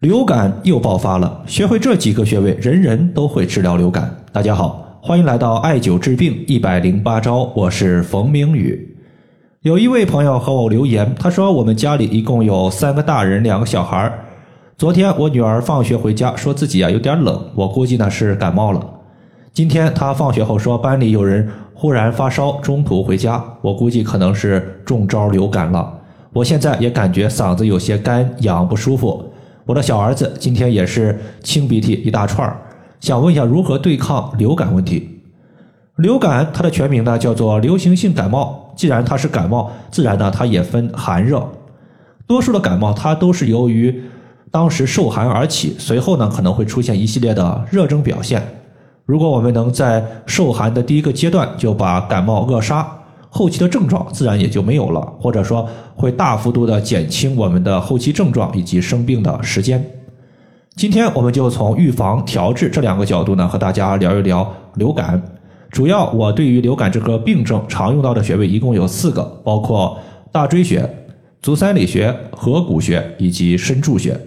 流感又爆发了，学会这几个穴位，人人都会治疗流感。大家好，欢迎来到艾灸治病一百零八招，我是冯明宇。有一位朋友和我留言，他说我们家里一共有三个大人，两个小孩儿。昨天我女儿放学回家，说自己啊有点冷，我估计呢是感冒了。今天她放学后说班里有人忽然发烧，中途回家，我估计可能是中招流感了。我现在也感觉嗓子有些干痒不舒服。我的小儿子今天也是清鼻涕一大串儿，想问一下如何对抗流感问题？流感它的全名呢叫做流行性感冒，既然它是感冒，自然呢它也分寒热。多数的感冒它都是由于当时受寒而起，随后呢可能会出现一系列的热症表现。如果我们能在受寒的第一个阶段就把感冒扼杀。后期的症状自然也就没有了，或者说会大幅度的减轻我们的后期症状以及生病的时间。今天我们就从预防、调治这两个角度呢，和大家聊一聊流感。主要我对于流感这个病症常用到的穴位一共有四个，包括大椎穴、足三里穴、合谷穴以及深柱穴。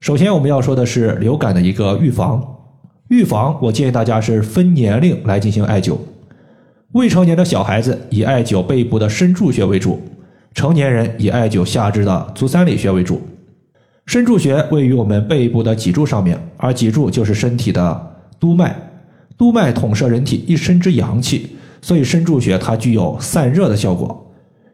首先我们要说的是流感的一个预防。预防，我建议大家是分年龄来进行艾灸。未成年的小孩子以艾灸背部的深柱穴为主，成年人以艾灸下肢的足三里穴为主。深柱穴位于我们背部的脊柱上面，而脊柱就是身体的督脉，督脉统摄人体一身之阳气，所以深柱穴它具有散热的效果。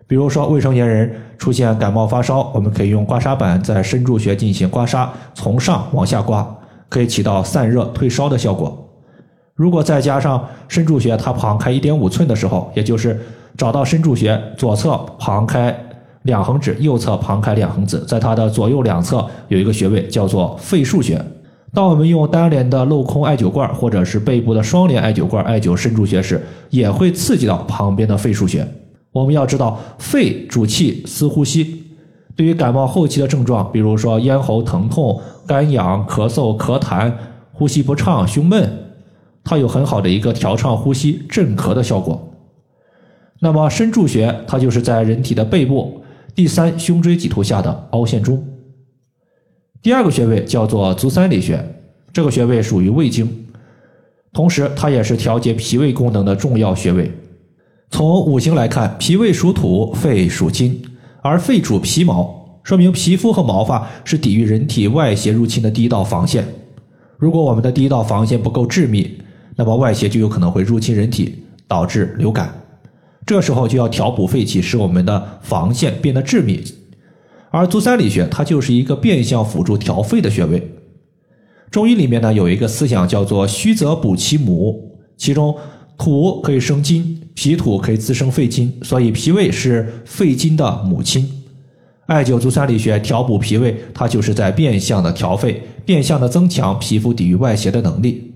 比如说未成年人出现感冒发烧，我们可以用刮痧板在深柱穴进行刮痧，从上往下刮，可以起到散热退烧的效果。如果再加上深柱穴，它旁开一点五寸的时候，也就是找到深柱穴左侧旁开两横指，右侧旁开两横指，在它的左右两侧有一个穴位叫做肺腧穴。当我们用单联的镂空艾灸罐或者是背部的双联艾灸罐艾灸深柱穴时，也会刺激到旁边的肺腧穴。我们要知道，肺主气司呼吸，对于感冒后期的症状，比如说咽喉疼痛、干痒、咳嗽、咳痰、呼吸不畅、胸闷。它有很好的一个调畅呼吸、镇咳的效果。那么身柱穴，它就是在人体的背部第三胸椎棘突下的凹陷中。第二个穴位叫做足三里穴，这个穴位属于胃经，同时它也是调节脾胃功能的重要穴位。从五行来看，脾胃属土，肺属金，而肺主皮毛，说明皮肤和毛发是抵御人体外邪入侵的第一道防线。如果我们的第一道防线不够致密，那么外邪就有可能会入侵人体，导致流感。这时候就要调补肺气，使我们的防线变得致密。而足三里穴它就是一个变相辅助调肺的穴位。中医里面呢有一个思想叫做虚则补其母，其中土可以生金，脾土可以滋生肺金，所以脾胃是肺金的母亲。艾灸足三里穴调补脾胃，它就是在变相的调肺，变相的增强皮肤抵御外邪的能力。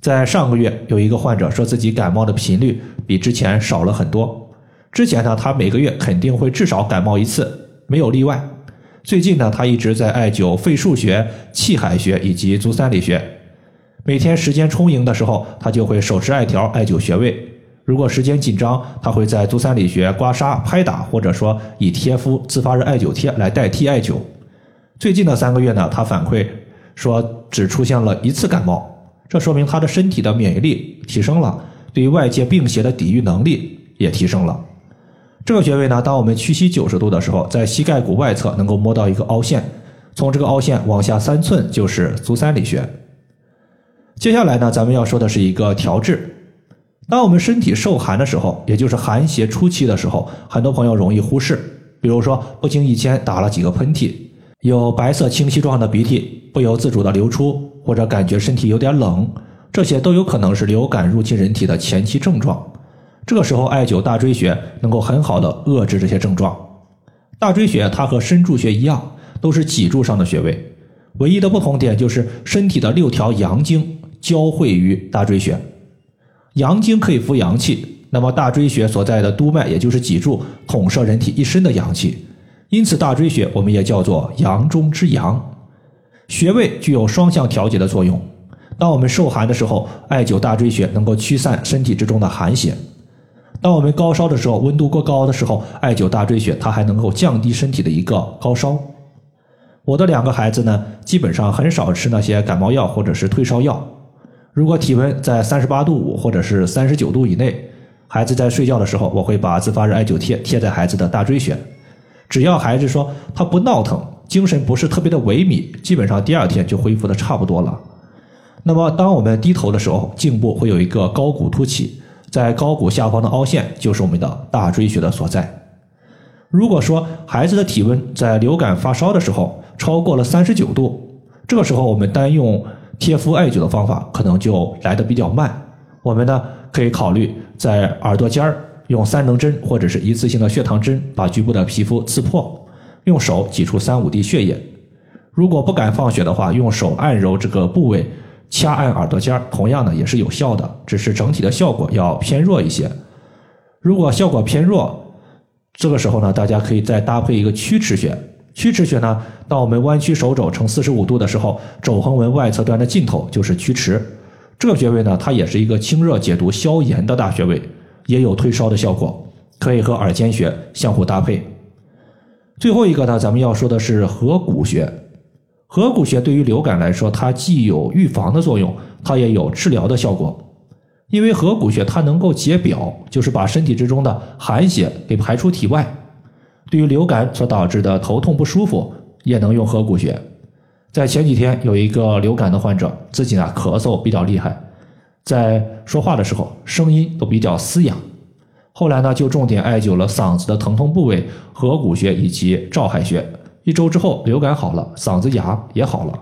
在上个月，有一个患者说自己感冒的频率比之前少了很多。之前呢，他每个月肯定会至少感冒一次，没有例外。最近呢，他一直在艾灸肺腧穴、气海穴以及足三里穴。每天时间充盈的时候，他就会手持艾条艾灸穴位；如果时间紧张，他会在足三里穴刮痧、拍打，或者说以贴敷自发热艾灸贴来代替艾灸。最近的三个月呢，他反馈说只出现了一次感冒。这说明他的身体的免疫力提升了，对于外界病邪的抵御能力也提升了。这个穴位呢，当我们屈膝九十度的时候，在膝盖骨外侧能够摸到一个凹陷，从这个凹陷往下三寸就是足三里穴。接下来呢，咱们要说的是一个调治。当我们身体受寒的时候，也就是寒邪初期的时候，很多朋友容易忽视，比如说不经意间打了几个喷嚏，有白色清晰状的鼻涕不由自主的流出。或者感觉身体有点冷，这些都有可能是流感入侵人体的前期症状。这个时候艾灸大椎穴能够很好的遏制这些症状。大椎穴它和身柱穴一样，都是脊柱上的穴位，唯一的不同点就是身体的六条阳经交汇于大椎穴。阳经可以扶阳气，那么大椎穴所在的督脉也就是脊柱，统摄人体一身的阳气，因此大椎穴我们也叫做阳中之阳。穴位具有双向调节的作用。当我们受寒的时候，艾灸大椎穴能够驱散身体之中的寒邪；当我们高烧的时候，温度过高的时候，艾灸大椎穴它还能够降低身体的一个高烧。我的两个孩子呢，基本上很少吃那些感冒药或者是退烧药。如果体温在三十八度五或者是三十九度以内，孩子在睡觉的时候，我会把自发热艾灸贴贴在孩子的大椎穴。只要孩子说他不闹腾，精神不是特别的萎靡，基本上第二天就恢复的差不多了。那么，当我们低头的时候，颈部会有一个高骨凸起，在高骨下方的凹陷就是我们的大椎穴的所在。如果说孩子的体温在流感发烧的时候超过了三十九度，这个时候我们单用贴敷艾灸的方法可能就来的比较慢。我们呢可以考虑在耳朵尖儿用三棱针或者是一次性的血糖针把局部的皮肤刺破，用手挤出三五滴血液。如果不敢放血的话，用手按揉这个部位。掐按耳朵尖儿，同样呢也是有效的，只是整体的效果要偏弱一些。如果效果偏弱，这个时候呢，大家可以再搭配一个曲池穴。曲池穴呢，当我们弯曲手肘呈四十五度的时候，肘横纹外侧端的尽头就是曲池。这个穴位呢，它也是一个清热解毒、消炎的大穴位，也有退烧的效果，可以和耳尖穴相互搭配。最后一个呢，咱们要说的是合谷穴。合谷穴对于流感来说，它既有预防的作用，它也有治疗的效果。因为合谷穴它能够解表，就是把身体之中的寒邪给排出体外。对于流感所导致的头痛不舒服，也能用合谷穴。在前几天有一个流感的患者，自己呢咳嗽比较厉害，在说话的时候声音都比较嘶哑。后来呢就重点艾灸了嗓子的疼痛部位合谷穴以及照海穴。一周之后，流感好了，嗓子哑也好了，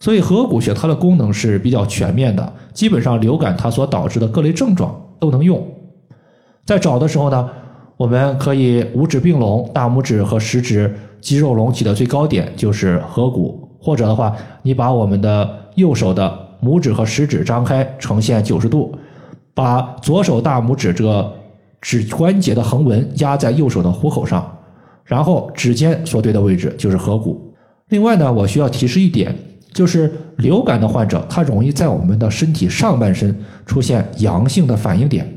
所以合谷穴它的功能是比较全面的，基本上流感它所导致的各类症状都能用。在找的时候呢，我们可以五指并拢，大拇指和食指肌肉隆起的最高点就是合谷，或者的话，你把我们的右手的拇指和食指张开，呈现九十度，把左手大拇指这个指关节的横纹压在右手的虎口上。然后指尖所对的位置就是合谷。另外呢，我需要提示一点，就是流感的患者，他容易在我们的身体上半身出现阳性的反应点。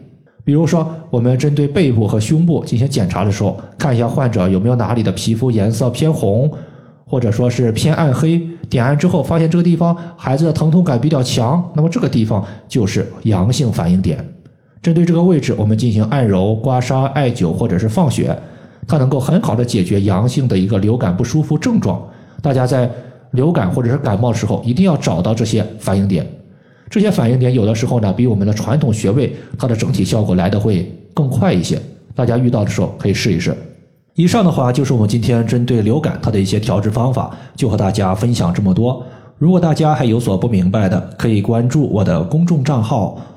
比如说，我们针对背部和胸部进行检查的时候，看一下患者有没有哪里的皮肤颜色偏红，或者说是偏暗黑。点按之后，发现这个地方孩子的疼痛感比较强，那么这个地方就是阳性反应点。针对这个位置，我们进行按揉、刮痧、艾灸或者是放血。它能够很好的解决阳性的一个流感不舒服症状。大家在流感或者是感冒的时候，一定要找到这些反应点。这些反应点有的时候呢，比我们的传统穴位它的整体效果来的会更快一些。大家遇到的时候可以试一试。以上的话就是我们今天针对流感它的一些调治方法，就和大家分享这么多。如果大家还有所不明白的，可以关注我的公众账号“